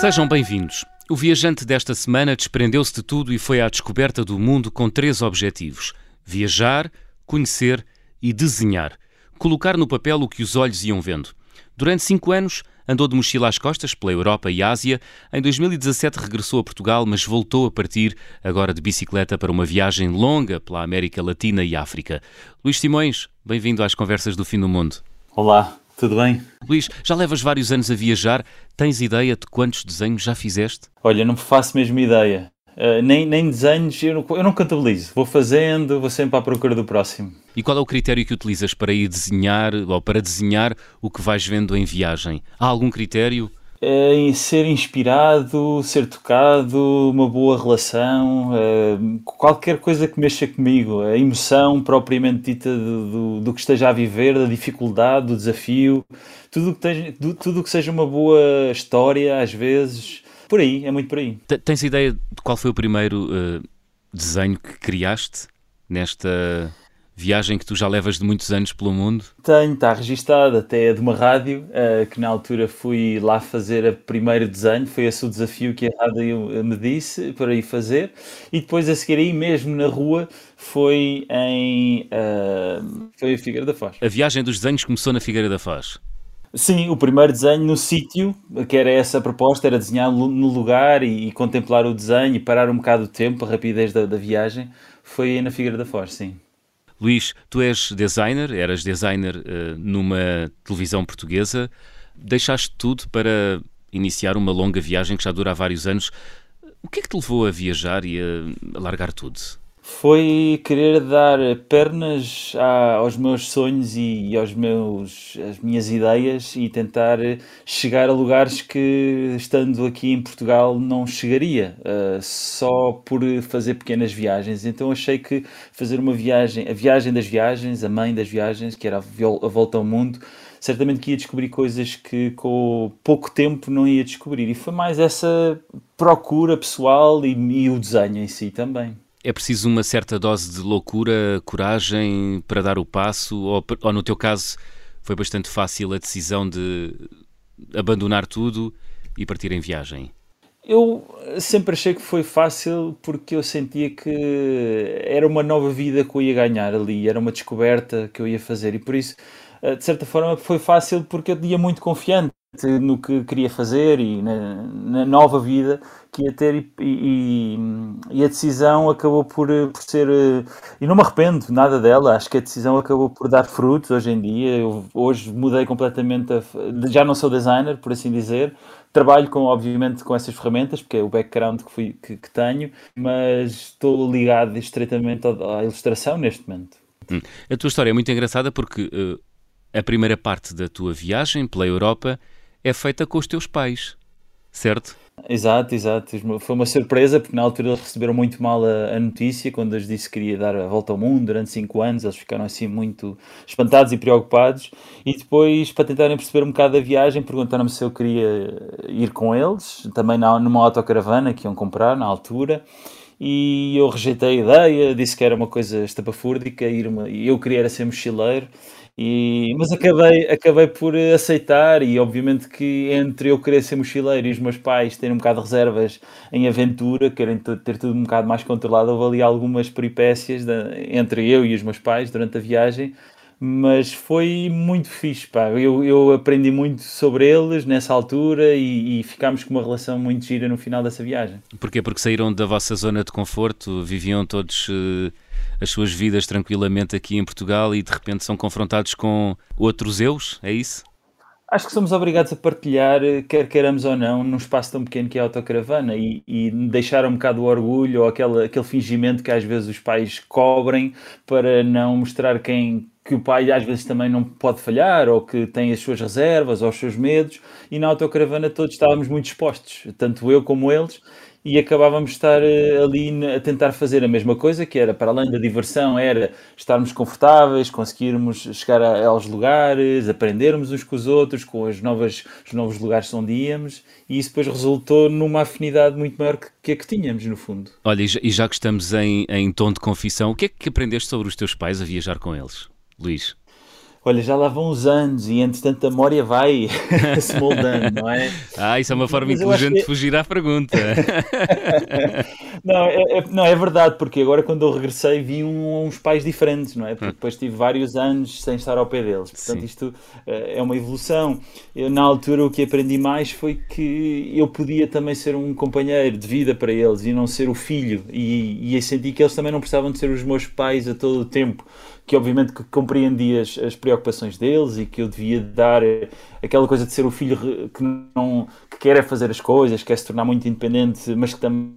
Sejam bem-vindos. O viajante desta semana desprendeu-se de tudo e foi à descoberta do mundo com três objetivos: viajar, conhecer e desenhar. Colocar no papel o que os olhos iam vendo. Durante cinco anos, andou de mochila às costas pela Europa e Ásia. Em 2017 regressou a Portugal, mas voltou a partir, agora de bicicleta, para uma viagem longa pela América Latina e África. Luís Simões, bem-vindo às Conversas do Fim do Mundo. Olá, tudo bem? Luís, já levas vários anos a viajar. Tens ideia de quantos desenhos já fizeste? Olha, não faço mesmo ideia. Uh, nem, nem desenhos, eu não, eu não contabilizo. Vou fazendo, vou sempre à procura do próximo. E qual é o critério que utilizas para ir desenhar ou para desenhar o que vais vendo em viagem? Há algum critério? É ser inspirado, ser tocado, uma boa relação, uh, qualquer coisa que mexa comigo, a emoção propriamente dita do, do, do, que esteja a viver, da dificuldade, do desafio, tudo que, tudo que seja uma boa história, às vezes, por aí, é muito por aí. Tens ideia de qual foi o primeiro uh, desenho que criaste nesta viagem que tu já levas de muitos anos pelo mundo? Tenho, está registado até de uma rádio, uh, que na altura fui lá fazer o primeiro desenho, foi esse o desafio que a rádio me disse para ir fazer, e depois a seguir aí mesmo na rua foi em uh, foi a Figueira da Foz. A viagem dos desenhos começou na Figueira da Foz. Sim, o primeiro desenho no sítio, que era essa a proposta, era desenhar no lugar e, e, contemplar o desenho e parar um bocado o tempo, a rapidez da, da viagem, foi na Figueira da Foz, sim. Luís, tu és designer, eras designer uh, numa televisão portuguesa, deixaste tudo para iniciar uma longa viagem que já dura há vários anos. O que é que te levou a viajar e a, a largar tudo? Foi querer dar pernas a, aos meus sonhos e, e, aos meus as minhas ideias e tentar chegar a lugares que estando aqui em Portugal não chegaria uh, só por fazer pequenas viagens. Então achei que fazer uma viagem a viagem das viagens a mãe das viagens que era a, a volta ao mundo certamente que ia descobrir coisas que com pouco tempo não ia descobrir. E foi mais essa procura pessoal e, e o desenho em si também é preciso uma certa dose de loucura, coragem para dar o passo? Ou, ou, no teu caso foi bastante fácil a decisão de abandonar tudo e partir em viagem? Eu sempre achei que foi fácil porque eu sentia que era uma nova vida que eu ia ganhar ali, era uma descoberta que eu ia fazer e por isso, eh, de certa forma, foi fácil porque eu ia muito confiante no que queria fazer e na, na nova vida que ia ter e, e, e, a decisão acabou por, por ser e não me arrependo nada dela, acho que a decisão acabou por dar frutos hoje em dia, eu hoje mudei completamente a, já não sou designer, por assim dizer trabalho com, obviamente com essas ferramentas, porque é o background que, fui, que, que tenho, mas estou ligado estreitamente à, à ilustração neste momento. Hum. A tua história é muito engraçada porque uh, a primeira parte da tua viagem pela Europa é feita com os teus pais, certo? Exato, exato. Foi uma surpresa porque na altura eles receberam muito mal a, a, notícia quando eu disse que queria dar a volta ao mundo durante 5 anos. Eles ficaram assim muito espantados e preocupados. E depois, para tentarem perceber um bocado da viagem, perguntaram-me se eu queria ir com eles, também na, numa autocaravana que iam comprar na altura. E eu rejeitei a ideia, disse que era uma coisa estapafúrdica, e eu queria era ser mochileiro. E, mas acabei, acabei por aceitar, e obviamente que entre eu querer ser mochileiro e os meus pais terem um bocado de reservas em aventura, querem ter tudo um bocado mais controlado, houve ali algumas peripécias de, entre eu e os meus pais durante a viagem, mas foi muito fixe, pá. Eu, eu aprendi muito sobre eles nessa altura e, e ficámos com uma relação muito gira no final dessa viagem. Porquê? Porque saíram da vossa zona de conforto, viviam todos. Uh as suas vidas tranquilamente aqui em Portugal e de repente são confrontados com outros eus, é isso? Acho que somos obrigados a partilhar, quer queiramos ou não, num espaço tão pequeno que é a autocaravana e, e deixar um bocado o orgulho ou aquele, aquele fingimento que às vezes os pais cobrem para não mostrar quem que o pai às vezes também não pode falhar ou que tem as suas reservas ou os seus medos e na autocaravana todos estávamos muito expostos, tanto eu como eles e acabávamos de estar eh, ali a tentar fazer a mesma coisa, que era, para além da diversão, era estarmos confortáveis, conseguirmos chegar a, aos lugares, aprendermos uns com os outros, com as novas, os novos lugares onde íamos, e isso depois resultou numa afinidade muito maior que, que que tínhamos, no fundo. Olha, e já que estamos em, em tom de confissão, o que é que aprendeste sobre os teus pais a viajar com eles, Luís? Olha, já lá vão uns anos e entretanto a memória vai se moldando, não é? Ah, isso é uma forma Mas inteligente que... de fugir à pergunta. não, é, é, não, é verdade, porque agora quando eu regressei vi um, uns pais diferentes, não é? Porque hum. depois tive vários anos sem estar ao pé deles. Portanto, Sim. isto uh, é uma evolução. Eu, na altura o que aprendi mais foi que eu podia também ser um companheiro de vida para eles e não ser o filho. E, e senti que eles também não precisavam de ser os meus pais a todo o tempo que obviamente que compreendia as, as, preocupações deles e que eu devia dar eh, aquela coisa de ser o filho que não que quer é fazer as coisas, quer se tornar muito independente, mas que também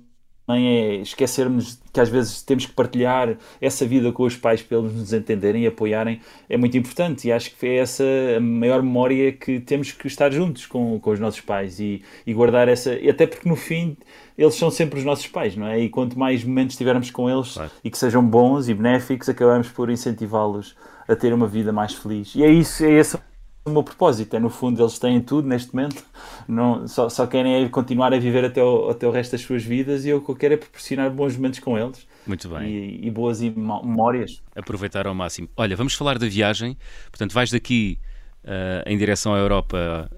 é esquecermos que às vezes temos que partilhar essa vida com os pais para eles nos entenderem e apoiarem é muito importante e acho que é essa a maior memória que temos que estar juntos com, com os nossos pais e, e guardar essa, e até porque no fim eles são sempre os nossos pais, não é? E quanto mais momentos tivermos com eles e que sejam bons e benéficos, acabamos por incentivá-los a ter uma vida mais feliz. E é isso, é esse o meu propósito. É no fundo, eles têm tudo neste momento, não, só, só querem é continuar a viver até o, até o resto das suas vidas e eu o que eu quero é proporcionar bons momentos com eles. Muito bem. E, e boas memórias. Aproveitar ao máximo. Olha, vamos falar da viagem. Portanto, vais daqui uh, em direção à Europa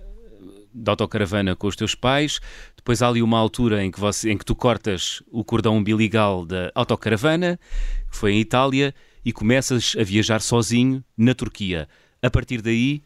de autocaravana com os teus pais, depois há ali uma altura em que, você, em que tu cortas o cordão umbiligal da autocaravana, que foi em Itália, e começas a viajar sozinho na Turquia. A partir daí,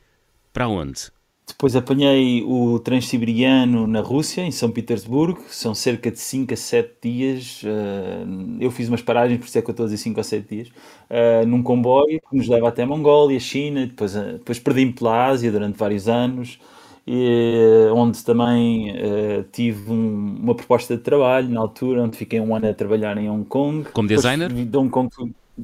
para onde? Depois apanhei o Transiberiano na Rússia, em São Petersburgo. São cerca de 5 a 7 dias. Uh, eu fiz umas paragens, por isso é que eu estou a dizer 5 a 7 dias, uh, num comboio que nos leva até a Mongólia, China. Depois, uh, depois perdi-me pela Ásia durante vários anos e, onde também uh, tive um, uma proposta de trabalho na altura, onde fiquei um ano a trabalhar em Hong Kong. Como designer? De Hong Kong,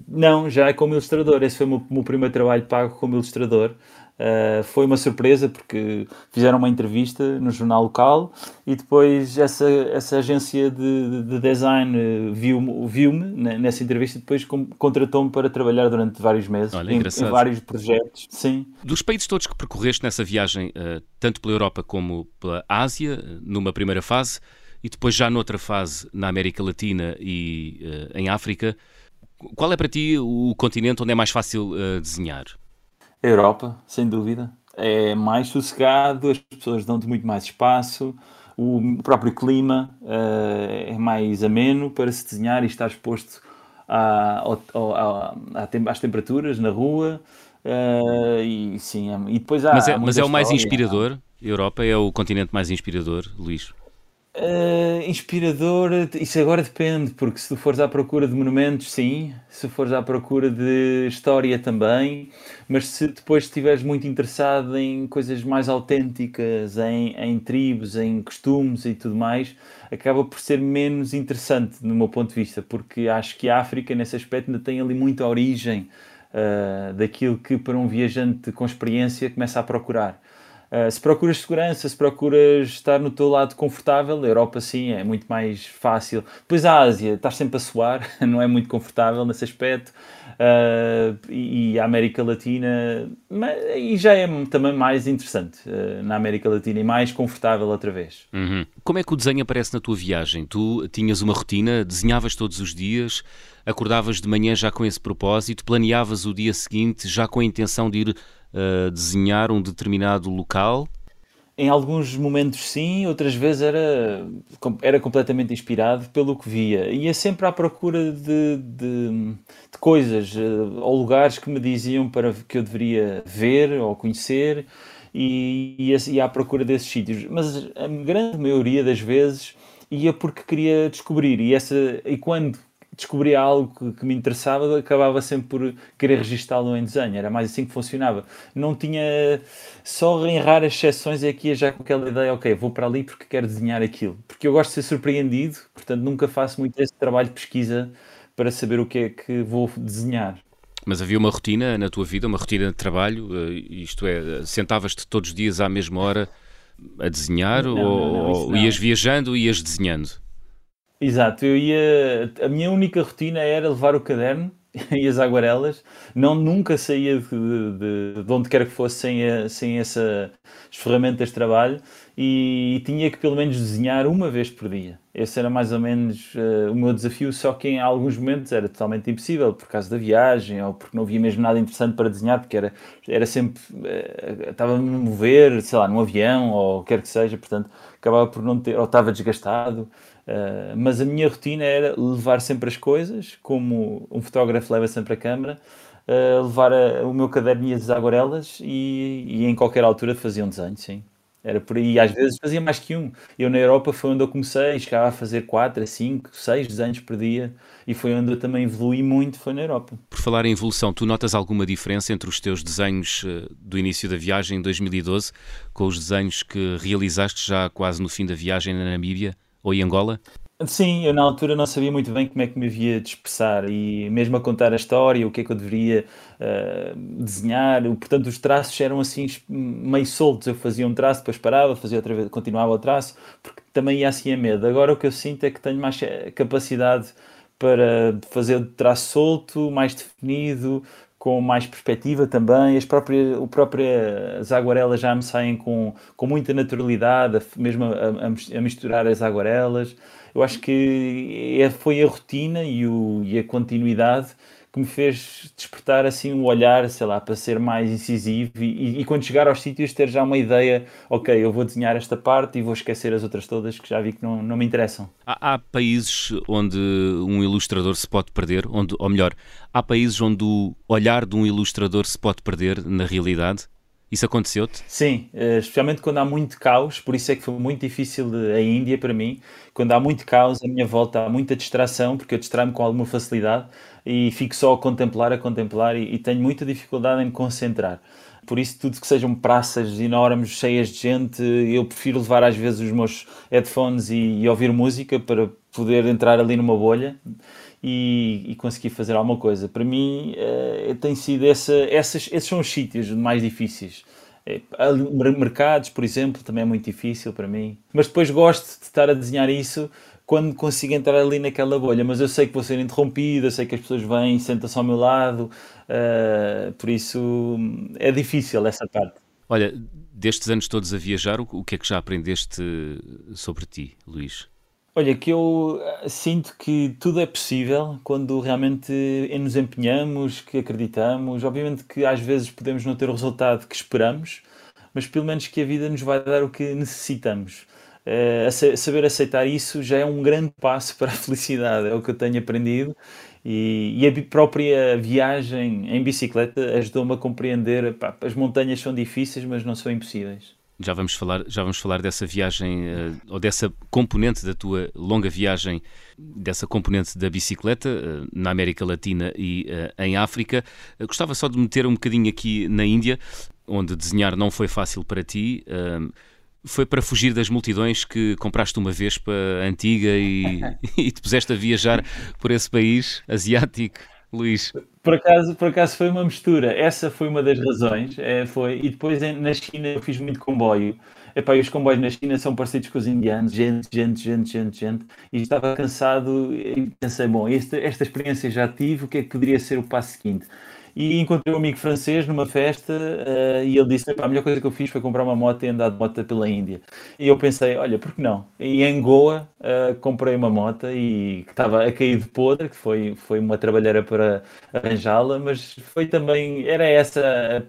não, já é como ilustrador. Esse foi o meu, meu primeiro trabalho pago como ilustrador. Uh, foi uma surpresa porque fizeram uma entrevista no jornal local e depois essa, essa agência de, de design viu-me viu nessa entrevista e depois contratou-me para trabalhar durante vários meses Olha, em, em, vários projetos. Sim. Dos países todos que percorreste nessa viagem, uh, tanto pela Europa como pela Ásia, numa primeira fase, e depois já noutra fase na América Latina e em África, qual é para ti o continente onde é mais fácil desenhar? A Europa, sem dúvida. É mais sossegado, as pessoas dão-te muito mais espaço, o próprio clima uh, é mais ameno para se desenhar e estar exposto à, à, às temperaturas na rua. Uh, e sim, é, e depois há, mas é, mas é o mais inspirador? Europa é o continente mais inspirador, Luís? Uh, inspirador, isso agora depende, porque se tu fores à procura de monumentos, sim, se fores à procura de história também, mas se depois estiveres muito interessado em coisas mais autênticas, em, em tribos, em costumes e tudo mais, acaba por ser menos interessante no meu ponto de vista, porque acho que a África, nesse aspecto, ainda tem ali muita origem uh, daquilo que para um viajante com experiência começa a procurar. Uh, se procuras segurança, se procuras estar no teu lado confortável, a Europa sim é muito mais fácil. Depois a Ásia, estás sempre a suar, não é muito confortável nesse aspecto. Uh, e a América Latina e já é também mais interessante uh, na América Latina e mais confortável outra vez. Uhum. Como é que o desenho aparece na tua viagem? Tu tinhas uma rotina, desenhavas todos os dias, acordavas de manhã já com esse propósito, planeavas o dia seguinte já com a intenção de ir desenhar um determinado local? Em alguns momentos sim, outras vezes era, era completamente inspirado pelo que via. Ia sempre à procura de, de, de coisas uh, ou lugares que me diziam para que eu deveria ver ou conhecer e ia à procura desses sítios. Mas a grande maioria das vezes ia porque queria descobrir. E, essa, e quando descobria algo que, que, me interessava, acabava sempre por querer registá-lo em desenho. Era mais assim que funcionava. Não tinha. Só em raras exceções é que ia já com aquela ideia, ok, vou para ali porque quero desenhar aquilo. Porque eu gosto de ser surpreendido, portanto nunca faço muito esse trabalho de pesquisa para saber o que é que vou desenhar. Mas havia uma rotina na tua vida, uma rotina de trabalho, eh, isto é, sentavas-te todos os dias à mesma hora a desenhar não, ou, não, não, ou ias viajando e ias desenhando? Exato, eu ia. A minha única rotina era levar o caderno e as aguarelas. Não, nunca saía de, de, de onde quer que fosse sem, a, sem essas ferramentas de trabalho e, tinha que pelo menos desenhar uma vez por dia. Esse era mais ou menos uh, o meu desafio, só que em alguns momentos era totalmente impossível, por causa da viagem ou porque não havia mesmo nada interessante para desenhar, porque era, era sempre. Uh, estava a me mover, sei lá, num avião ou quer que seja, portanto acabava por não ter, ou estava desgastado. Uh, mas a minha rotina era levar sempre as coisas, como um fotógrafo leva sempre a câmera, uh, levar a, o meu caderno e as aguarelas e, e, em qualquer altura fazia um desenho, sim. Era por aí, às vezes fazia mais que um. Eu na Europa foi onde eu comecei, chegava a fazer 4, 5, 6 desenhos por dia e foi onde eu também evolui muito, foi na Europa. Por falar em evolução, tu notas alguma diferença entre os teus desenhos eh, do início da viagem em 2012 com os desenhos que realizaste já quase no fim da viagem na Namíbia ou em Angola? Sim, eu na altura não sabia muito bem como é que me havia de expressar e mesmo a contar a história, o que é que eu deveria uh, desenhar, portanto os traços eram assim meio soltos, eu fazia um traço, depois parava, fazia outra vez, continuava o traço, porque também ia assim a medo. Agora o que eu sinto é que tenho mais capacidade para fazer o traço solto, mais definido, com mais perspectiva também. As próprias, o próprio, as aguarelas já me saem com, com muita naturalidade, mesmo a, a misturar as aguarelas. Eu acho que é, foi a rotina e, o, e a continuidade que me fez despertar assim o um olhar, sei lá, para ser mais incisivo e, e, quando chegar aos sítios ter já uma ideia, ok, eu vou desenhar esta parte e vou esquecer as outras todas que já vi que não, não me interessam. Há, há países onde um ilustrador se pode perder, onde, ou melhor, há países onde o olhar de um ilustrador se pode perder na realidade? Isso aconteceu-te? Sim, eh, especialmente quando há muito caos, por isso é que foi muito difícil a Índia para mim. Quando há muito caos, à minha volta há muita distração, porque eu distraio-me com alguma facilidade e fico só a contemplar, a contemplar e, e, tenho muita dificuldade em me concentrar. Por isso, tudo que sejam praças enormes, cheias de gente, eu prefiro levar às vezes os meus headphones e, e ouvir música para poder entrar ali numa bolha e, e conseguir fazer alguma coisa. Para mim, uh, tem sido essa, essas, esses são os sítios mais difíceis. É, mercados, por exemplo, também é muito difícil para mim. Mas depois gosto de estar a desenhar isso quando consigo entrar ali naquela bolha, mas eu sei que vou ser interrompido, eu sei que as pessoas vêm, sentam-se ao meu lado, uh, por isso é difícil essa parte. Olha, destes anos todos a viajar, o que é que já aprendeste sobre ti, Luís? Olha, que eu eh, sinto que tudo é possível quando realmente nos empenhamos, que acreditamos. Obviamente que às vezes podemos não ter o resultado que esperamos, mas pelo menos que a vida nos vai dar o que necessitamos. Uh, saber aceitar isso já é um grande passo para a felicidade, é o que eu tenho aprendido. E, e a própria viagem em bicicleta ajudou-me a compreender: pá, as montanhas são difíceis, mas não são impossíveis. Já vamos falar, já vamos falar dessa viagem uh, ou dessa componente da tua longa viagem, dessa componente da bicicleta uh, na América Latina e uh, em África. gostava só de meter um bocadinho aqui na Índia, onde desenhar não foi fácil para ti. Foi para fugir das multidões que compraste uma Vespa antiga e, e te puseste a viajar por esse país asiático, Luís? Por acaso, por acaso foi uma mistura. Essa foi uma das razões. É, foi. E depois na China eu fiz muito comboio. Epá, e os comboios na China são parecidos com os indianos, gente, gente, gente, gente, gente. E estava cansado e pensei, bom, esta, esta experiência já tive, o que é que poderia ser o passo seguinte? E encontrei um amigo francês numa festa uh, e ele disse: a melhor coisa que eu fiz foi comprar uma moto e andar de moto pela Índia. E eu pensei: olha, por que não? E em Goa uh, comprei uma moto e que estava a cair de podre, que foi, foi uma trabalheira para arranjá-la, mas foi também, era essa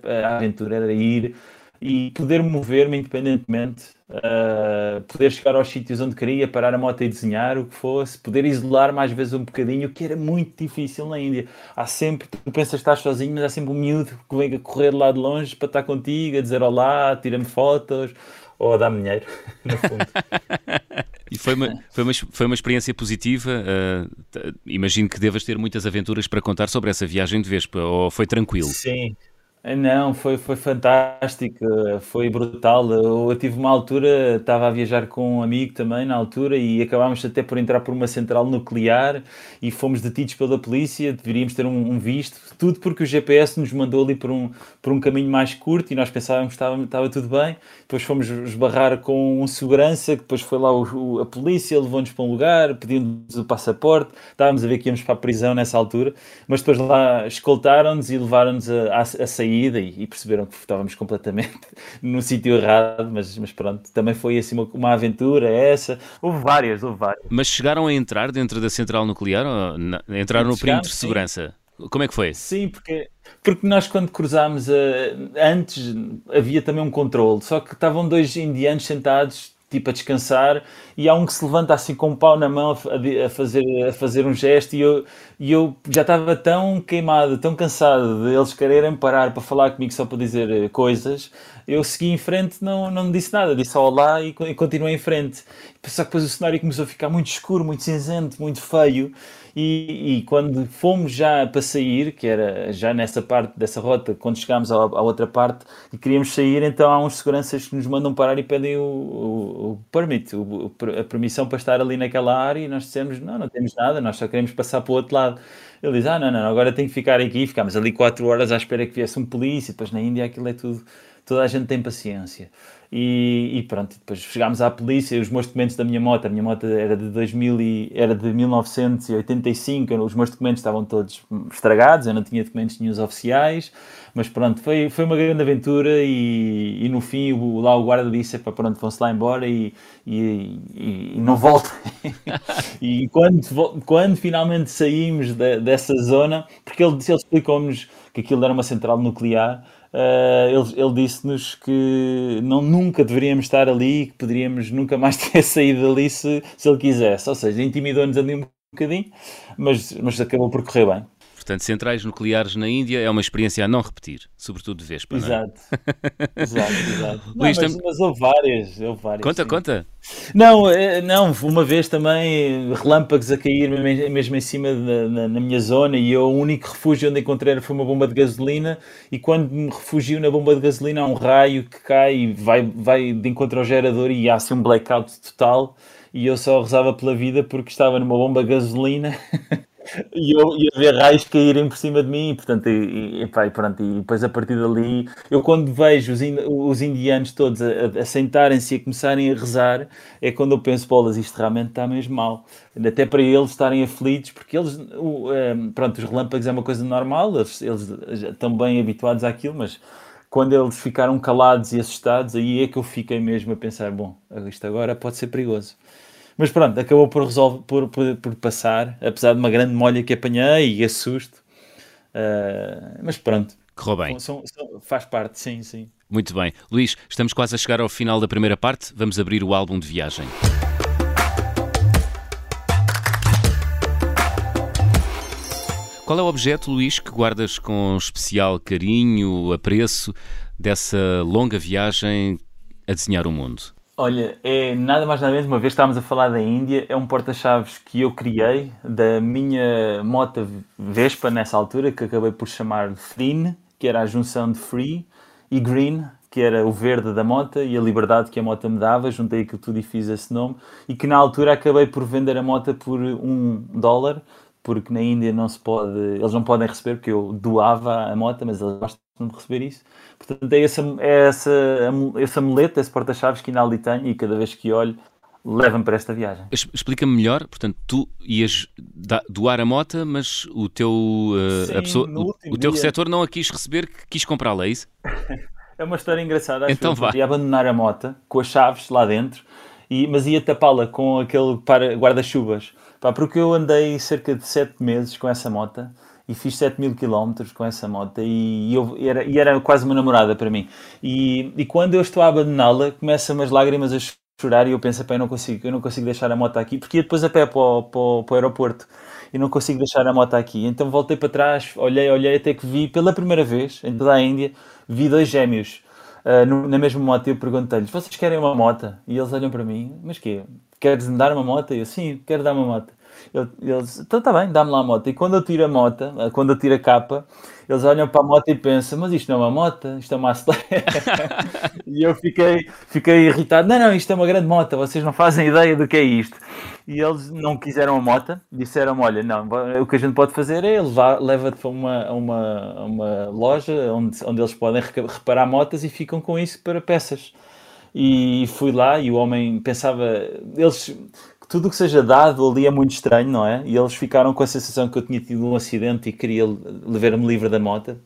a, a aventura, era ir e poder mover-me independentemente, uh, poder chegar aos sítios onde queria, parar a moto e desenhar o que fosse, poder isolar mais vezes um bocadinho, o que era muito difícil na Índia. Há sempre, tu pensas que estás sozinho, mas há sempre um miúdo que vem a correr lá de longe para estar contigo, a dizer olá, tira-me fotos ou a dar-me dinheiro, no fundo. E foi uma, foi uma, foi uma experiência positiva. Uh, imagino que devas ter muitas aventuras para contar sobre essa viagem de Vespa, ou foi tranquilo? Sim, Não, foi, foi fantástico, foi brutal. Eu, tive uma altura, estava a viajar com um amigo também na altura e acabámos até por entrar por uma central nuclear e fomos detidos pela polícia, deveríamos ter um, um visto, tudo porque o GPS nos mandou ali por um, por um caminho mais curto e nós pensávamos que estava, estava tudo bem. Depois fomos esbarrar com um segurança, depois foi lá o, o, a polícia, levou-nos para um lugar, pediu-nos o passaporte, estávamos a ver que íamos para a prisão nessa altura, mas depois lá escoltaram-nos e levaram-nos a, a, a sair saída e, e perceberam que estávamos completamente no sítio errado, mas, mas pronto, também foi assim uma, uma, aventura essa. Houve várias, houve várias. Mas chegaram a entrar dentro da central nuclear ou na, entraram no perímetro de segurança? Como é que foi? Sim, porque, porque nós quando cruzámos, uh, antes havia também um controle, só que estavam dois indianos sentados tipo a descansar, e há um que se levanta assim com um pau na mão a, fazer, a fazer um gesto, e eu, e eu já estava tão queimado, tão cansado de eles quererem parar para falar comigo só para dizer eh, coisas, eu segui em frente, não, não disse nada, disse olá e, e continuei em frente. Só que depois o cenário começou a ficar muito escuro, muito cinzento, muito feio, e, e, quando fomos já para sair, que era já nessa parte dessa rota, quando chegámos à, à, outra parte e queríamos sair, então há uns seguranças que nos mandam parar e pedem o, o, o permit, o, a permissão para estar ali naquela área e nós dissemos, não, não temos nada, nós só queremos passar para o outro lado. Ele diz, ah, não, não, agora tem que ficar aqui, ficámos ali 4 horas à espera que viesse um polícia, depois na Índia aquilo é tudo, toda a gente tem paciência. E, e, pronto, depois chegámos à polícia, os meus documentos da minha moto, a minha moto era de 2000 e, era de 1985, os meus documentos estavam todos estragados, eu não tinha documentos nenhum oficiais, mas pronto, foi, foi uma grande aventura e, e no fim o, lá o guarda disse, para pronto, vão-se lá embora e, e, não voltem. e quando, quando finalmente saímos de, dessa zona, porque ele, ele explicou-nos que aquilo era uma central nuclear, Uh, ele, ele disse-nos que não, nunca deveríamos estar ali, que poderíamos nunca mais ter saído dali se, se ele quisesse. Ou seja, intimidou-nos ali um bocadinho, mas, mas acabou por correr bem. Portanto, centrais nucleares na Índia é uma experiência a não repetir, sobretudo de Vespa, exato. É? exato, exato. Não, Luís, mas, tam... mas houve várias, houve várias. Conta, sim. conta. Não, é, não, uma vez também relâmpagos a cair mesmo em cima da, na, na, minha zona e eu, o único refúgio onde encontrei foi uma bomba de gasolina e quando me refugio na bomba de gasolina há um raio que cai e vai, vai de encontro ao gerador e há assim um blackout total e eu só rezava pela vida porque estava numa bomba de gasolina e eu ia ver raios caírem por cima de mim, portanto, e, e, pá, e, pronto, e depois a partir dali, eu quando vejo os, os indianos todos a, a sentarem-se e a começarem a rezar, é quando eu penso, bolas, isto realmente está mesmo mal. Até para eles estarem aflitos, porque eles, o, um, pronto, os relâmpagos é uma coisa normal, eles, eles estão bem habituados àquilo, mas quando eles ficaram calados e assustados, aí é que eu fiquei mesmo a pensar, bom, isto agora pode ser perigoso. Mas pronto, acabou por, resolver, por, por, por, passar, apesar de uma grande molha que apanhei e esse susto. Uh, mas pronto. Correu bem. São, são, faz parte, sim, sim. Muito bem. Luís, estamos quase a chegar ao final da primeira parte. Vamos abrir o álbum de viagem. Qual é o objeto, Luís, que guardas com especial carinho, apreço dessa longa viagem a desenhar o mundo? Olha, é nada mais nada menos, uma vez estávamos a falar da Índia, é um porta-chaves que eu criei da minha moto Vespa nessa altura, que acabei por chamar Freen, que era a junção de Free, e Green, que era o verde da moto e a liberdade que a moto me dava, juntei aquilo tudo e fiz esse nome, e que na altura acabei por vender a moto por um dólar, porque na Índia não se pode, eles não podem receber, porque eu doava a moto, mas eles gostam de receber isso. Portanto, é essa, é essa, esse amuleto, esse porta-chaves que ainda ali tenho e cada vez que olho leva-me para esta viagem. Explica-me melhor, portanto, tu ias doar a moto, mas o teu, uh, Sim, pessoa, o, o, teu dia... receptor não a quis receber, quis comprá-la, é isso? é uma história engraçada. então vá. Ia abandonar a moto com as chaves lá dentro, e, mas ia tapá-la com aquele guarda-chuvas. Porque eu andei cerca de 7 meses com essa moto e fiz 7 mil quilómetros com essa moto e, eu, era, e era quase uma namorada para mim. E, e quando eu estou a abandoná-la, começam as lágrimas a chorar e eu penso, eu não consigo, eu não consigo deixar a moto aqui, porque ia depois a pé para o, para para o aeroporto e não consigo deixar a moto aqui. Então voltei para trás, olhei, olhei até que vi pela primeira vez em toda a Índia, vi dois gêmeos uh, na mesma moto e eu perguntei-lhes, vocês querem uma moto? E eles olham para mim, mas quê? queres me dar uma moto? E eu, sim, quero dar uma moto. Eles, então está bem, dá-me lá a moto. E quando eu tiro a moto, eh, quando eu tiro a capa, eles olham para a moto e pensam, mas isto não é uma moto, isto é uma acelera. e eu fiquei, fiquei irritado, não, não, isto é uma grande moto, vocês não fazem ideia do que é isto. E eles não quiseram a moto, disseram olha, não, o que a gente pode fazer é leva-te para uma, uma, uma loja onde, onde eles podem reparar motas e ficam com isso para peças. E fui lá e o homem pensava, eles tudo o que seja dado ali é muito estranho, não é? E eles ficaram com a sensação que eu tinha tido um acidente e queria levar-me livre da moto.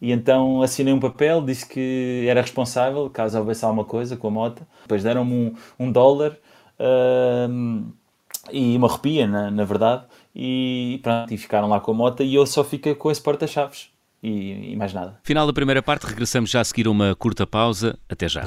E então assinei um papel, disse que era responsável caso houvesse alguma coisa com a moto. Depois deram-me um, um dólar uh, e uma arrepia, na, na verdade. E pronto, e ficaram lá com a moto e eu só fiquei com esse porta-chaves. E, e mais nada. Final da primeira parte, regressamos já a seguir uma curta pausa. Até já.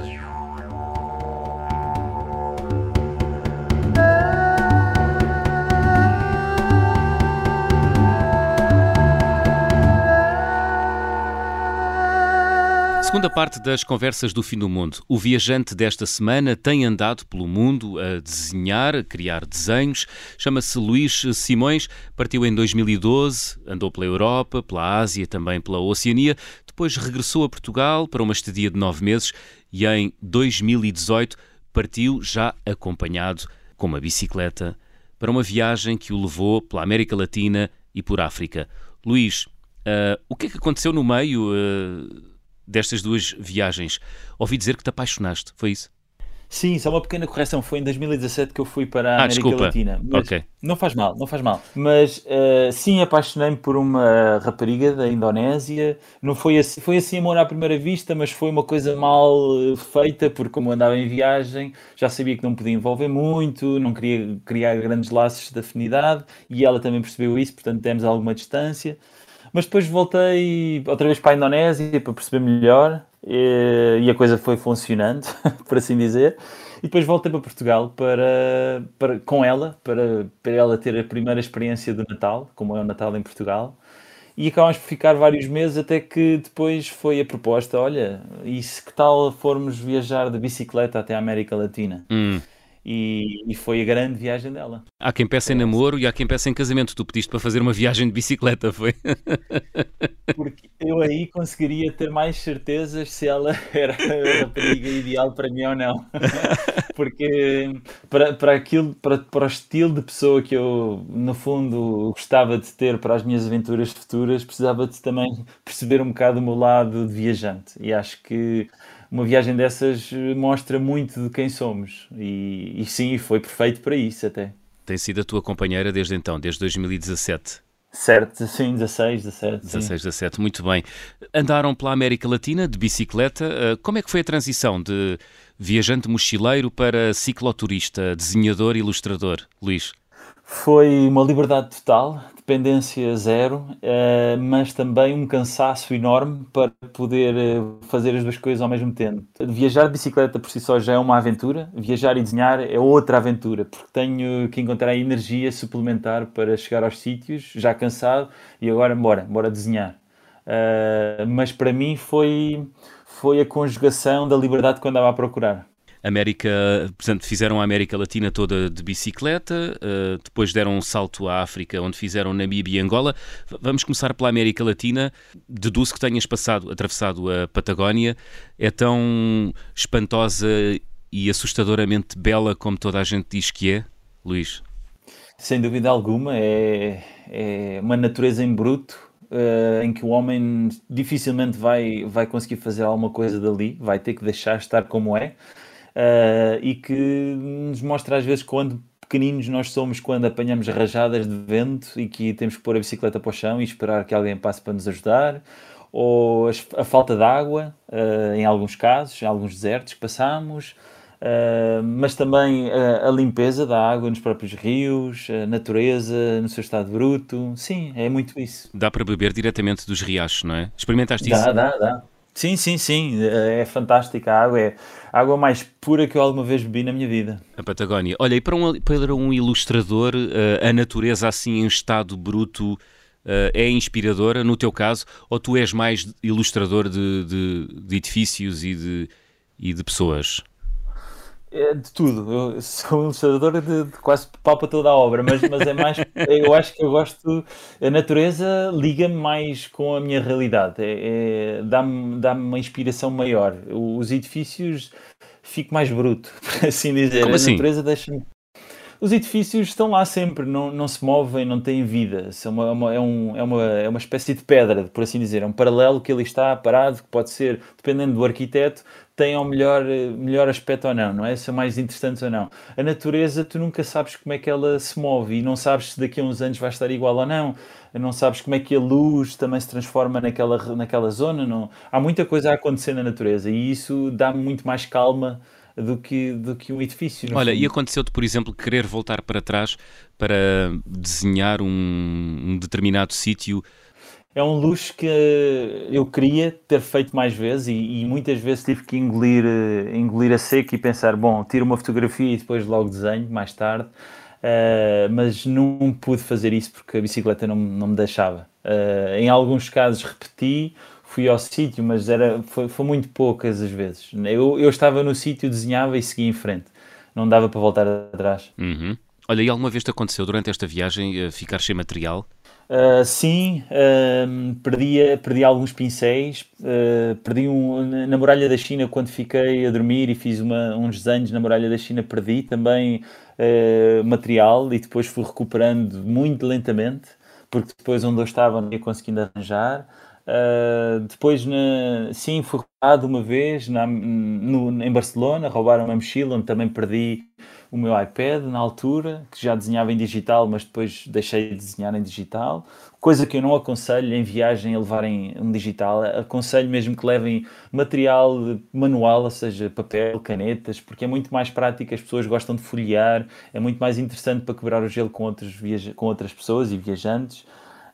Segunda parte das conversas do fim do mundo. O viajante desta semana tem andado pelo mundo a desenhar, a criar desenhos. Chama-se Luís Simões, partiu em 2012, andou pela Europa, pela Ásia, também pela Oceania. Depois regressou a Portugal para uma estadia de nove meses e em 2018 partiu já acompanhado com uma bicicleta para uma viagem que o levou pela América Latina e por África. Luís, uh, o que é que aconteceu no meio? Uh, destas duas viagens. Ouvi dizer que te apaixonaste, foi isso? Sim, só uma pequena correção. Foi em 2017 que eu fui para a ah, América desculpa. Latina. ok. Não faz mal, não faz mal. Mas uh, sim, apaixonei-me por uma rapariga da Indonésia. Não foi assim, foi assim amor à primeira vista, mas foi uma coisa mal eh, feita, porque como andava em viagem, já sabia que não podia envolver muito, não queria criar grandes laços de afinidade e ela também percebeu isso, portanto temos alguma distância. Mas depois voltei outra vez para a Indonésia para perceber melhor e, e a coisa foi funcionando, por assim dizer. E depois voltei para Portugal para, para, com ela, para, para ela ter a primeira experiência do Natal, como é o Natal em Portugal. E acabámos por ficar vários meses até que depois foi a proposta: olha, e se que tal formos viajar de bicicleta até a América Latina? Hum. E, e, foi a grande viagem dela. Há quem peça em namoro e há quem peça em casamento. Tu pediste para fazer uma viagem de bicicleta, foi? Porque eu aí conseguiria ter mais certezas se ela era a rapariga ideal para mim ou não. Porque para, para aquilo, para, para o estilo de pessoa que eu, no fundo, gostava de ter para as minhas aventuras futuras, precisava de também perceber um bocado o meu lado de viajante. E acho que uma viagem dessas eh, mostra muito de quem somos. E, e sim, foi perfeito para isso até. Tem sido a tua companheira desde então, desde 2017? Certo, sim, 16, 17. 16, 17, muito bem. Andaram pela América Latina de bicicleta. Eh, como é que foi a transição de viajante mochileiro para cicloturista, desenhador e ilustrador, Luís? Foi uma liberdade total, dependência zero, uh, mas também um cansaço enorme para poder uh, fazer as duas coisas ao mesmo tempo. Viajar de bicicleta por si só já é uma aventura, viajar e desenhar é outra aventura, porque tenho que encontrar energia suplementar para chegar aos sítios, já cansado, e agora bora, bora desenhar. Uh, mas para mim foi, foi a conjugação da liberdade que eu andava a procurar. América, portanto, fizeram a América Latina toda de bicicleta, uh, depois deram um salto à África, onde fizeram Namíbia e Angola. Vamos começar pela América Latina. Deduzo que tenhas passado, atravessado a Patagónia. É tão espantosa e assustadoramente bela como toda a gente diz que é, Luís? Sem dúvida alguma, é, é uma natureza em bruto, Uh, em que o homem dificilmente vai, vai conseguir fazer alguma coisa dali, vai ter que deixar estar como é uh, e que nos mostra às vezes quando pequeninos nós somos quando apanhamos rajadas de vento e que temos que pôr a bicicleta para o chão e esperar que alguém passe para nos ajudar, ou a falta de água, uh, em alguns casos, em alguns desertos que passamos, uh, mas também a limpeza da água nos próprios rios, a natureza no seu estado bruto. Sim, é muito isso. Dá para beber diretamente dos riachos, não é? Experimentaste isso? Dá, dá, dá. Sim, sim, sim, é fantástica a água, é a água mais pura que eu alguma vez bebi na minha vida. A Patagónia. Olha, e para um, para um ilustrador, eh, a natureza assim em estado bruto eh, é inspiradora, no teu caso, ou tu és mais ilustrador de, de, de edifícios e de, e de pessoas? É de tudo. Eu sou um ilustrador de, de quase pau para toda a obra, mas, mas é mais. Eu acho que eu gosto. A natureza liga-me mais com a minha realidade. É, é, Dá-me dá uma inspiração maior. Os edifícios fico mais bruto, por assim dizer. Como assim? A natureza deixa-me. Os edifícios estão lá sempre, não, não se movem, não têm vida. São uma, uma, é, um, é, uma, é uma espécie de pedra, por assim dizer. É um paralelo que ele está parado, que pode ser, dependendo do arquiteto, tem o melhor, melhor aspecto ou não, não é? São mais interessantes ou não. A natureza, tu nunca sabes como é que ela se move e não sabes se daqui a uns anos vai estar igual ou não. Não sabes como é que a luz também se transforma naquela, naquela zona. Não. Há muita coisa a acontecer na natureza e isso dá-me muito mais calma do que, do que um edifício. Olha, fundo. e aconteceu-te, por exemplo, querer voltar para trás para desenhar um, um determinado sítio é um luxo que eu queria ter feito mais vezes e, e, muitas vezes tive que engolir, eh, engolir a seco e pensar, bom, tiro uma fotografia e depois logo desenho mais tarde, uh, mas não pude fazer isso porque a bicicleta não, não me deixava. Uh, em alguns casos repeti, fui ao sítio, mas era, foi, foi muito poucas as vezes. Eu, eu estava no sítio, desenhava e seguia em frente. Não dava para voltar atrás. Uhum. Olha, e alguma vez te aconteceu durante esta viagem ficar sem material? Uh, sim, uh, perdi, perdi alguns pincéis, uh, perdi um, na muralha da China quando fiquei a dormir e fiz uma, uns desenhos na muralha da China, perdi também material e depois fui recuperando muito lentamente, porque depois onde eu estava não ia conseguindo arranjar. depois, na, sim, fui roubado uma vez na, no, em Barcelona, roubaram uma mochila onde também perdi o meu iPad na altura, que já desenhava em digital, mas depois deixei de desenhar em digital. Coisa que eu não aconselho em viagem a levarem um digital. Aconselho mesmo que levem material manual, ou seja, papel, canetas, porque é muito mais prático, as pessoas gostam de folhear, é muito mais interessante para quebrar o gelo com, outros com outras pessoas e viajantes.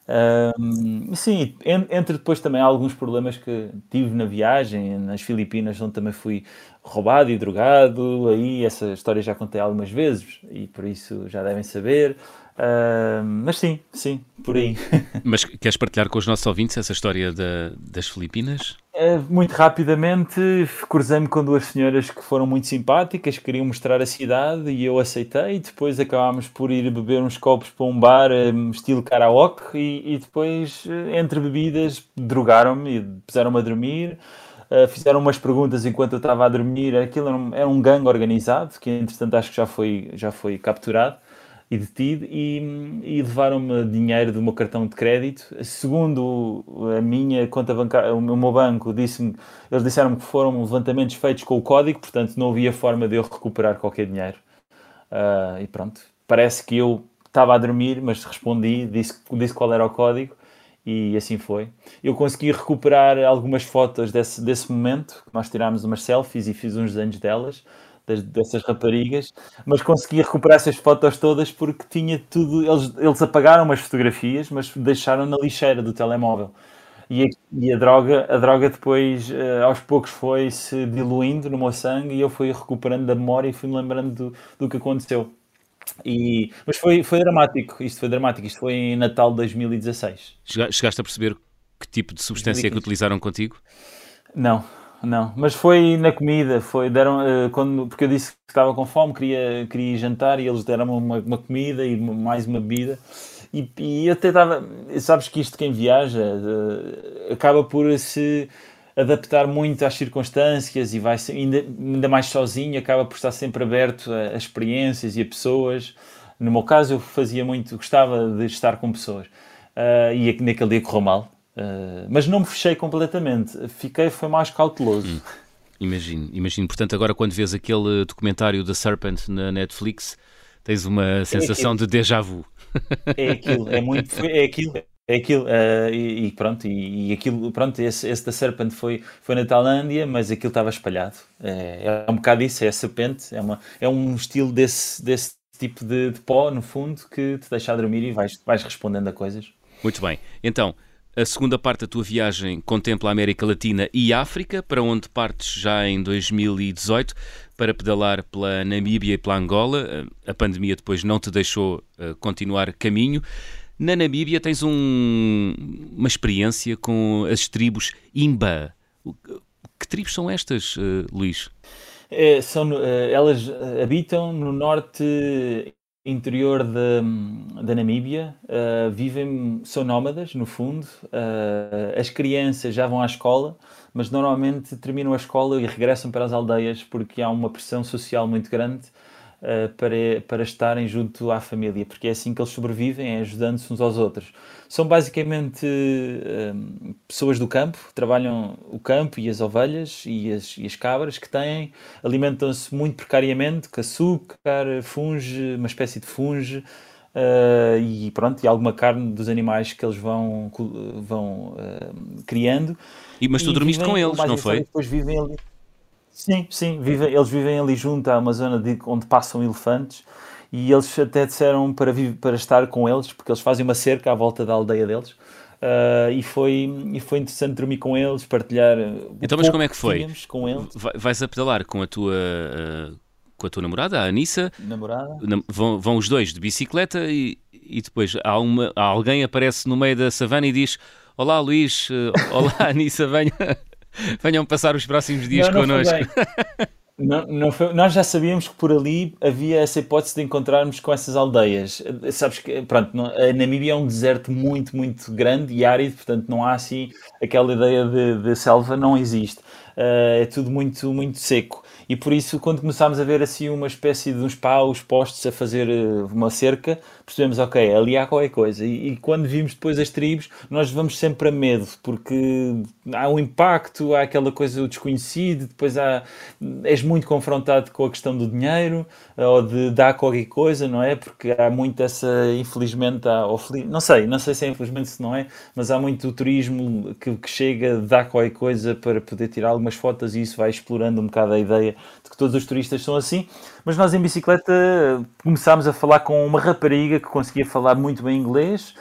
Um, sim, entre depois também alguns problemas que tive na viagem, nas Filipinas, onde também fui roubado e drogado. Aí essa história já contei algumas vezes e por isso já devem saber. Uh, mas sim, sim, por aí. Mas queres partilhar com os nossos ouvintes essa história da, das Filipinas? Uh, muito rapidamente, cruzei-me com duas senhoras que foram muito simpáticas, queriam mostrar a cidade e eu aceitei. Depois acabámos por ir beber uns copos para um bar um, estilo karaoke e, e depois, entre bebidas, drogaram-me e puseram-me a dormir. Uh, fizeram umas perguntas enquanto eu estava a dormir. Aquilo era um, era um gangue organizado, que entretanto acho que já foi, já foi capturado e detido, e, e levaram-me dinheiro do meu cartão de crédito. Segundo a minha conta bancária, o meu banco, disse-me, eles disseram que foram levantamentos feitos com o código, portanto não havia forma de eu recuperar qualquer dinheiro. Uh, e pronto, parece que eu estava a dormir, mas respondi, disse, disse qual era o código e assim foi. Eu consegui recuperar algumas fotos desse, desse momento, nós tirámos umas selfies e fiz uns desenhos delas, das, dessas raparigas, mas consegui recuperar essas fotos todas porque tinha tudo. Eles, eles apagaram umas fotografias, mas deixaram na lixeira do telemóvel. E a, e a droga, a droga depois, uh, aos poucos, foi se diluindo no meu sangue e eu fui recuperando da memória e fui-me lembrando do, do que aconteceu. E, mas foi, foi dramático, isto foi dramático, isto foi em Natal de 2016. Chegaste a perceber que tipo de substância é que utilizaram contigo? Não, não, mas foi na comida, foi, deram, uh, quando, porque eu disse que estava com fome, queria, queria jantar e eles deram uma, uma comida e mais uma bebida. E, e eu até estava, sabes que isto quem viaja uh, acaba por se adaptar muito às circunstâncias e vai ainda, ainda mais sozinho, acaba por estar sempre aberto a, a, experiências e a pessoas. No meu caso, eu fazia muito, gostava de estar com pessoas. Uh, e naquele dia correu mal, uh, mas não me fechei completamente, fiquei, foi mais cauteloso. Hum, imagino, imagino. Portanto, agora quando vês aquele documentário da Serpent na Netflix, tens uma é sensação é de déjà vu. É aquilo, é muito, é aquilo, é aquilo, uh, e, e, pronto, e, e, aquilo, pronto, esse, esse da Serpent foi, foi na Tailândia, mas aquilo estava espalhado. É, é um bocado isso, é a serpente, é, uma, é um estilo desse, desse tipo de, de pó, no fundo, que te deixa a dormir e vais, vais respondendo a coisas. Muito bem, então, a segunda parte da tua viagem contempla a América Latina e África, para onde partes já em 2018 para pedalar pela Namíbia e pela Angola. A pandemia depois não te deixou uh, continuar caminho. Na Namíbia tens um, uma experiência com as tribos Imba. Que tribos são estas, uh, Luís? É, são, elas habitam no norte interior da, da Namíbia, uh, vivem, são nómadas, no fundo. Uh, as crianças já vão à escola, mas normalmente terminam a escola e regressam para as aldeias porque há uma pressão social muito grande uh, para, para estarem junto à família, porque é assim que eles sobrevivem, é ajudando-se uns aos outros. São basicamente uh, pessoas do campo, trabalham o campo e as ovelhas e as, e as cabras que têm, alimentam-se muito precariamente com açúcar, funge, uma espécie de funge. Uh, e pronto, e alguma carne dos animais que eles vão, vão uh, criando. E, mas tu e dormiste com eles, não foi? Depois vivem ali. Sim, sim, vivem, eles vivem ali junto a uma zona de, onde passam elefantes e eles até disseram para, para estar com eles, porque eles fazem uma cerca à volta da aldeia deles. Uh, e, foi, e foi interessante dormir com eles, partilhar. Então, mas como é que foi? Com eles. Vais a pedalar com a tua. Uh, com a tua namorada, a Anissa. Namorada. Vão, vão os dois de bicicleta e, e depois há uma, alguém aparece no meio da savana e diz: Olá Luís, olá Anissa, venham, venham passar os próximos dias não, não connosco. Não, não foi, nós já sabíamos que por ali havia essa hipótese de encontrarmos com essas aldeias. Sabes que, pronto, não, a Namíbia é um deserto muito, muito grande e árido, portanto não há assim aquela ideia de, de selva, não existe. Uh, é tudo muito, muito seco e por isso quando começámos a ver assim uma espécie de uns paus postos a fazer eh, uma cerca, percebemos, ok, ali há qualquer coisa. E, e, quando vimos depois as tribos, nós vamos sempre a medo, porque há um impacto, há aquela coisa do desconhecido, depois há, és muito confrontado com a questão do dinheiro, ou de dar qualquer coisa, não é? Porque há muito essa, infelizmente, há, não sei, não sei se é infelizmente se não é, mas há muito turismo que, que chega, dá qualquer coisa para poder tirar algumas fotos e isso vai explorando um bocado a ideia de que todos os turistas são assim. Mas nós em bicicleta começámos a falar com uma rapariga que conseguia falar muito bem inglês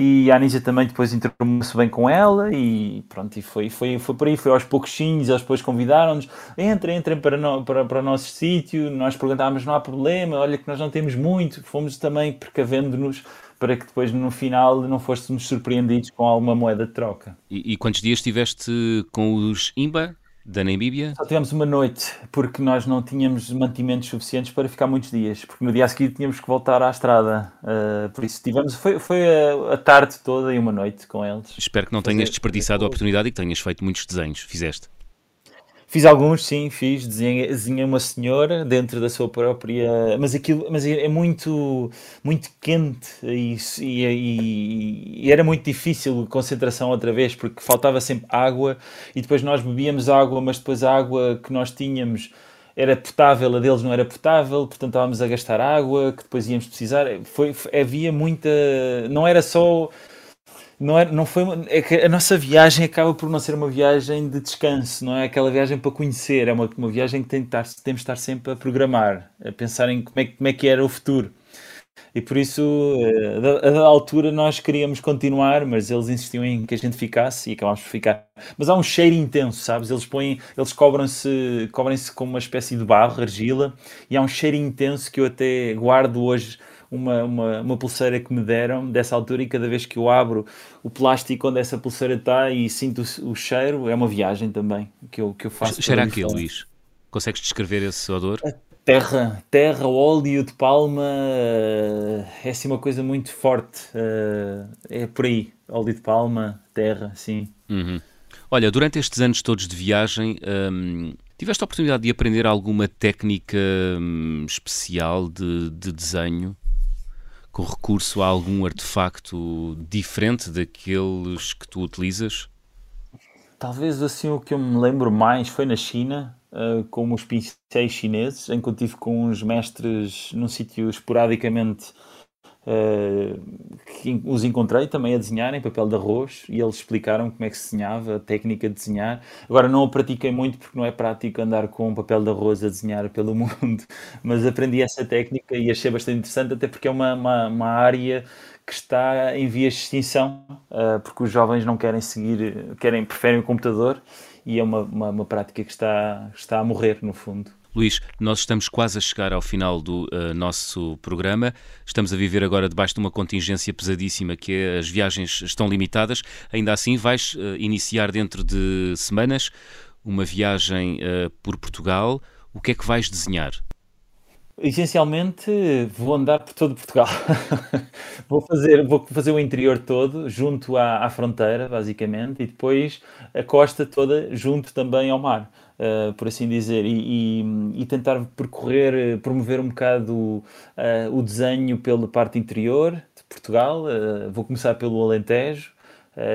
e a Anísia também depois entrou-se bem com ela e pronto, e foi, foi, foi por aí, foi aos pouquinhos, eles depois convidaram-nos, entrem, entrem para, no, para, para o nosso sítio, nós perguntámos, não há problema, olha que nós não temos muito, fomos também precavendo-nos para que depois no final não fôssemos surpreendidos com alguma moeda de troca. E, e quantos dias estiveste com os IMBA? Da Namíbia? Só tivemos uma noite, porque nós não tínhamos mantimentos suficientes para ficar muitos dias, porque no dia a seguir tínhamos que voltar à estrada. Uh, por isso tivemos, foi, foi a, a, tarde toda e uma noite com eles. Espero que não tenhas desperdiçado a oportunidade e que tenhas feito muitos desenhos. Fizeste? Fiz alguns, sim, fiz. Desenhei, uma senhora dentro da sua própria. Mas aquilo mas é, é muito, muito quente e, e, e, era muito difícil concentração outra vez, porque faltava sempre água e depois nós bebíamos água, mas depois a água que nós tínhamos era potável, a deles não era potável, portanto estávamos a gastar água que depois íamos precisar. Foi, havia muita. Não era só não, é, não foi é a nossa viagem acaba por não ser uma viagem de descanso, não é aquela viagem para conhecer, é uma, uma viagem que tem de estar, temos de estar sempre a programar, a pensar em como é, como é que era o futuro. E por isso, eh, a da altura, nós queríamos continuar, mas eles insistiam em que a gente ficasse e acabámos por ficar. Mas há um cheiro intenso, sabes? Eles põem, eles cobram-se cobrem-se com uma espécie de barro, argila, e há um cheiro intenso que eu até guardo hoje uma, uma, uma pulseira que me deram dessa altura e cada vez que eu abro o plástico onde essa pulseira está e sinto o, o cheiro, é uma viagem também que eu, que eu faço. Cheira aqui, Luís? Consegues descrever esse odor? A terra, terra, óleo de palma, é assim uma coisa muito forte. Eh, é por aí, óleo de palma, terra, sim. Uhum. Olha, durante estes anos todos de viagem, hum, tiveste a oportunidade de aprender alguma técnica hum, especial de, de desenho? Com recurso a algum artefacto diferente daqueles que tu utilizas? Talvez assim o que eu me lembro mais foi na China, uh, com os pincéis chineses, em que eu tive com uns mestres num sítio esporadicamente Uh, que os encontrei também a desenhar em papel de arroz e eles explicaram como é que se desenhava, a técnica de desenhar. Agora não o pratiquei muito porque não é prático andar com papel de arroz a desenhar pelo mundo, mas aprendi essa técnica e achei bastante interessante, até porque é uma, uma, uma área que está em vias de extinção, uh, porque os jovens não querem seguir, querem, preferem o computador e é uma, uma, uma prática que está, está a morrer, no fundo. Luís, nós estamos quase a chegar ao final do uh, nosso programa. Estamos a viver agora debaixo de uma contingência pesadíssima que é as viagens estão limitadas. Ainda assim, vais uh, iniciar dentro de semanas uma viagem uh, por Portugal. O que é que vais desenhar? Essencialmente vou andar por todo Portugal. vou, fazer, vou fazer o interior todo, junto à, à, fronteira, basicamente, e depois a costa toda, junto também ao mar, uh, por assim dizer, e, e, e, tentar percorrer, promover um bocado uh, o desenho pela parte interior de Portugal. Uh, vou começar pelo Alentejo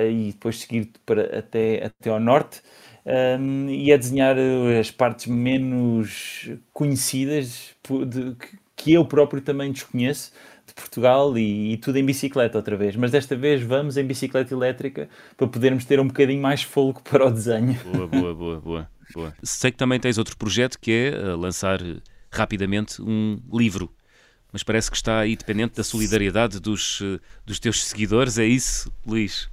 e depois seguir para, até, até ao norte um, e a desenhar eh, as partes menos conhecidas de, que eu próprio também desconheço de Portugal e, e, tudo em bicicleta outra vez. Mas desta vez vamos em bicicleta elétrica para podermos ter um bocadinho mais fogo para o desenho. Boa, boa, boa, boa. Boa. Sei que também tens outro projeto que é uh, lançar rapidamente um livro. Mas parece que está aí dependente da solidariedade dos, uh, dos teus seguidores, é isso, Luís?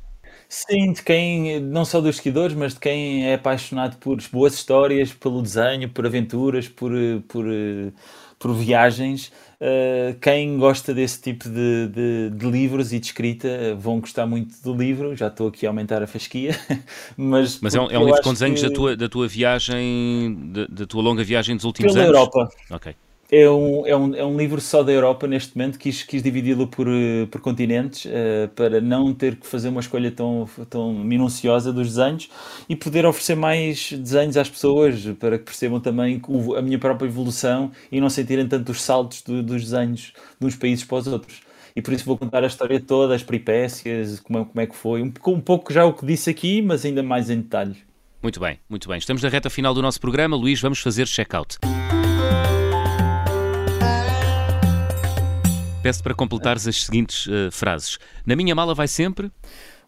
Sim, de quem, não só dos seguidores, mas de quem é apaixonado por boas histórias, pelo desenho, por aventuras, por, por, por viagens. Uh, quem gosta desse tipo de, de, de, livros e de escrita vão gostar muito do livro. Já estou aqui a aumentar a fasquia, mas, mas é um, é um livro com desenhos que... da, tua, da tua viagem, da, da, tua longa viagem dos últimos Pela anos? Europa. Ok é um, é, um, é um livro só da Europa neste momento, quis, quis dividi-lo por, eh, por continentes uh, para não ter que fazer uma escolha tão, tão minuciosa dos desenhos e poder oferecer mais desenhos às pessoas para que percebam também a minha própria evolução e não sentirem tanto os saltos do, dos desenhos de uns países para os outros. E por isso vou contar a história toda, as peripécias, como é, como é que foi, um, um pouco já o que disse aqui, mas ainda mais em detalhe. Muito bem, muito bem. Estamos na reta final do nosso programa. Luís, vamos fazer check-out. Peço para completares as seguintes uh, frases. Na minha mala vai sempre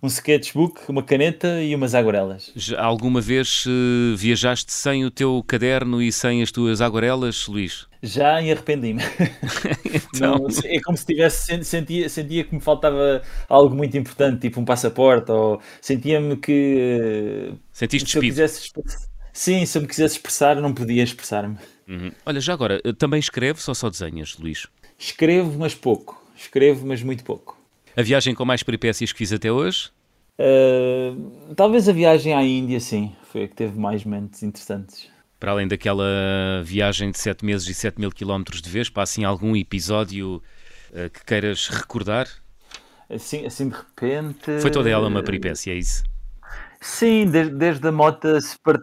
um sketchbook, uma caneta e umas aguarelas. Já alguma vez uh, viajaste sem o teu caderno e sem as tuas aguarelas, Luís? Já e arrependi-me. então... Não, é como se tivesse sentia, sentia que me faltava algo muito importante, tipo um passaporte, ou sentia-me que uh, Sentiste se despido. Sim, se eu me quisesse expressar, não podia expressar-me. Uhum. Olha, já agora, também escreves ou só desenhas, Luís? Escrevo, mas pouco. Escrevo, mas muito pouco. A viagem com mais peripécias que fiz até hoje? Uh, talvez a viagem à Índia, sim. Foi a que teve mais momentos interessantes. Para além daquela viagem de 7 meses e 7 mil quilómetros de vez, para assim algum episódio uh, que queiras recordar? Assim, assim de repente. Foi toda ela uma peripécia, é isso? Sim, desde, desde a moto,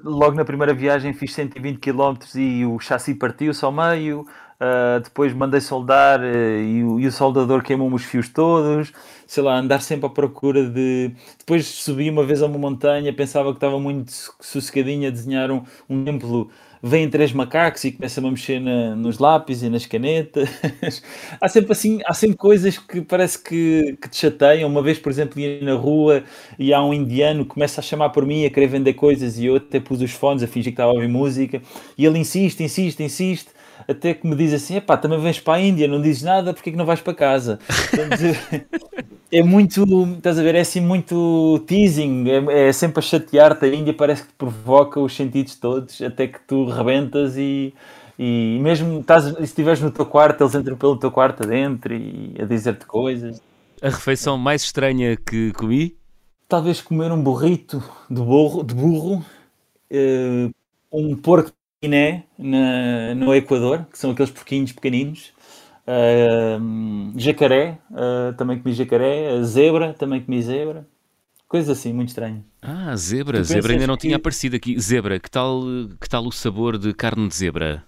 logo na primeira viagem fiz 120 km e o chassi partiu-se ao meio. Uh, depois mandei soldar uh, e, e, o, soldador queimou-me os fios todos, sei lá, andar sempre à procura de. Depois subi uma vez a uma montanha, pensava que estava muito sossegadinho a desenhar um, um templo. Vêm três macacos e começam a mexer na, nos lápis e nas canetas. há sempre assim, há sempre coisas que parece que, que te chateiam. Uma vez, por exemplo, ia na rua e há um indiano que começa a chamar por mim, a querer vender coisas, e eu até pus os fones a fingir que estava a ouvir música, e ele insiste, insiste, insiste até que me diz assim: epá, também vens para a Índia, não dizes nada, porque é que não vais para casa? é muito, estás a ver, é assim muito teasing, é, é sempre a chatear-te. A Índia parece que te provoca os sentidos todos, até que tu rebentas e. E mesmo estás, se estiveres no teu quarto, eles entram pelo teu quarto adentro e a dizer-te coisas. A refeição mais estranha que comi? Talvez comer um burrito de burro, de burro uh, um porco Guiné, na, no Equador, que são aqueles porquinhos pequeninos. Uh, jacaré, uh, também comi jacaré. Zebra, também comi zebra. Coisas assim, muito estranhas. Ah, zebra. Zebra ainda não que... tinha aparecido aqui. Zebra, que tal, que tal o sabor de carne de zebra?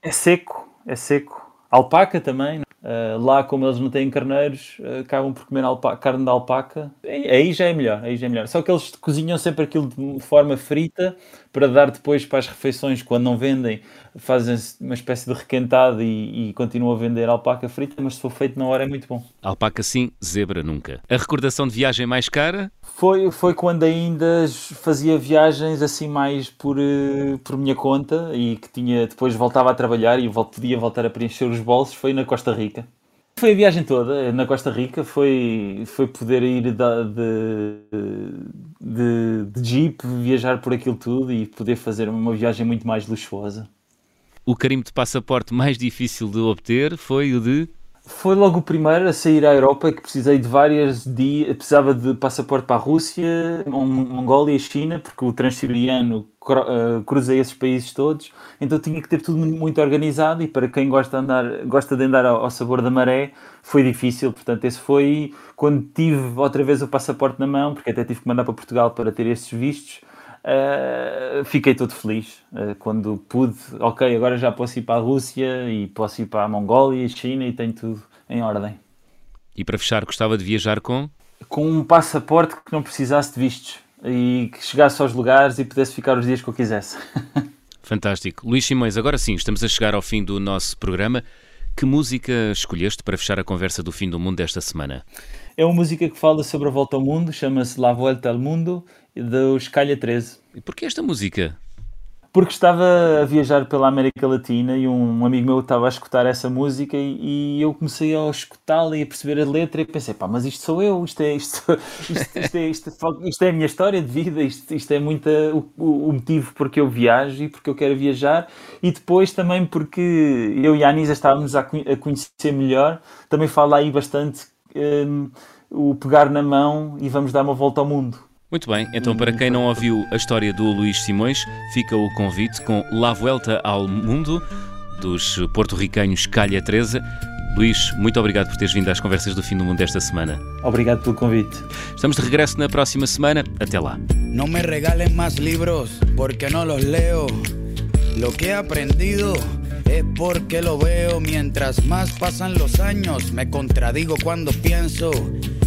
É seco, é seco. Alpaca também. Uh, lá, como eles não têm carneiros, uh, acabam por comer carne de alpaca. Aí já é melhor, aí já é melhor. Só que eles cozinham sempre aquilo de forma frita para dar depois para as refeições, quando não vendem, fazem uma espécie de requentado e, e continuam a vender alpaca frita, mas se for feito na hora é muito bom. Alpaca sim, zebra nunca. A recordação de viagem mais cara? Foi, foi quando ainda fazia viagens assim mais por, eh, por minha conta e que tinha depois voltava a trabalhar e podia voltar a preencher os bolsos, foi na Costa Rica. Foi a viagem toda na Costa Rica, foi, foi poder ir de, de, de, jeep, viajar por aquilo tudo e poder fazer uma viagem muito mais luxuosa. O carimbo de passaporte mais difícil de obter foi o de? Foi logo o primeiro a sair à Europa que precisei de várias dias, precisava de passaporte para a Rússia, Mongólia e China, porque o Transiberiano eh, cruzei esses países todos, então tinha que ter tudo muito organizado e para quem gosta de andar, gosta de andar ao, sabor da maré, foi difícil, portanto esse foi quando tive outra vez o passaporte na mão, porque até tive que mandar para Portugal para ter esses vistos, Uh, fiquei todo feliz uh, quando pude. Ok, agora já posso ir para a Rússia e posso ir para a Mongólia, China e tenho tudo em ordem. E para fechar, gostava de viajar com? Com um passaporte que não precisasse de vistos e que chegasse aos lugares e pudesse ficar os dias que eu quisesse. Fantástico. Luís Simões, agora sim, estamos a chegar ao fim do nosso programa. Que música escolheste para fechar a conversa do fim do mundo desta semana? É uma música que fala sobre a volta ao mundo, chama-se La Vuelta al Mundo dos Calha 13. E porquê esta música? Porque estava a viajar pela América Latina e um amigo meu estava a escutar essa música e, e eu comecei a escutá-la e a perceber a letra e pensei, pá, mas isto sou eu, isto é, isto, isto, isto, é, isto, isto é a minha história de vida, isto, isto é muito o, o, motivo porque eu viajo e porque eu quero viajar e depois também porque eu e a Anisa estávamos a, a conhecer melhor, também fala aí bastante um, o pegar na mão e vamos dar uma volta ao mundo. Muito bem, então para quem não ouviu a história do Luís Simões, fica o convite com La Vuelta ao Mundo, dos porto-ricanhos Calha Teresa. Luís, muito obrigado por teres vindo às conversas do fim do mundo esta semana. Obrigado pelo convite. Estamos de regresso na próxima semana. Até lá. Não me regalem mais livros porque não los leo. Lo que he aprendido es porque lo veo. Mientras más pasan los años, me contradigo cuando pienso.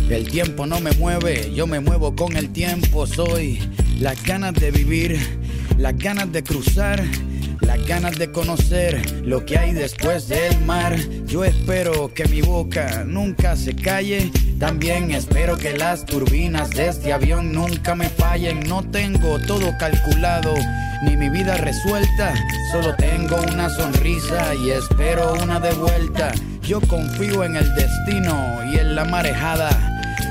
El tiempo no me mueve, yo me muevo con el tiempo. Soy las ganas de vivir, las ganas de cruzar, las ganas de conocer lo que hay después del mar. Yo espero que mi boca nunca se calle. También espero que las turbinas de este avión nunca me fallen. No tengo todo calculado ni mi vida resuelta. Solo tengo una sonrisa y espero una de vuelta. Yo confío en el destino y en la marejada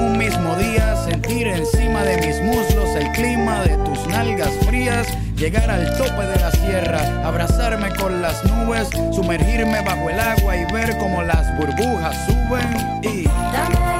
un mismo día, sentir encima de mis muslos el clima de tus nalgas frías. Llegar al tope de la sierra, abrazarme con las nubes, sumergirme bajo el agua y ver cómo las burbujas suben y...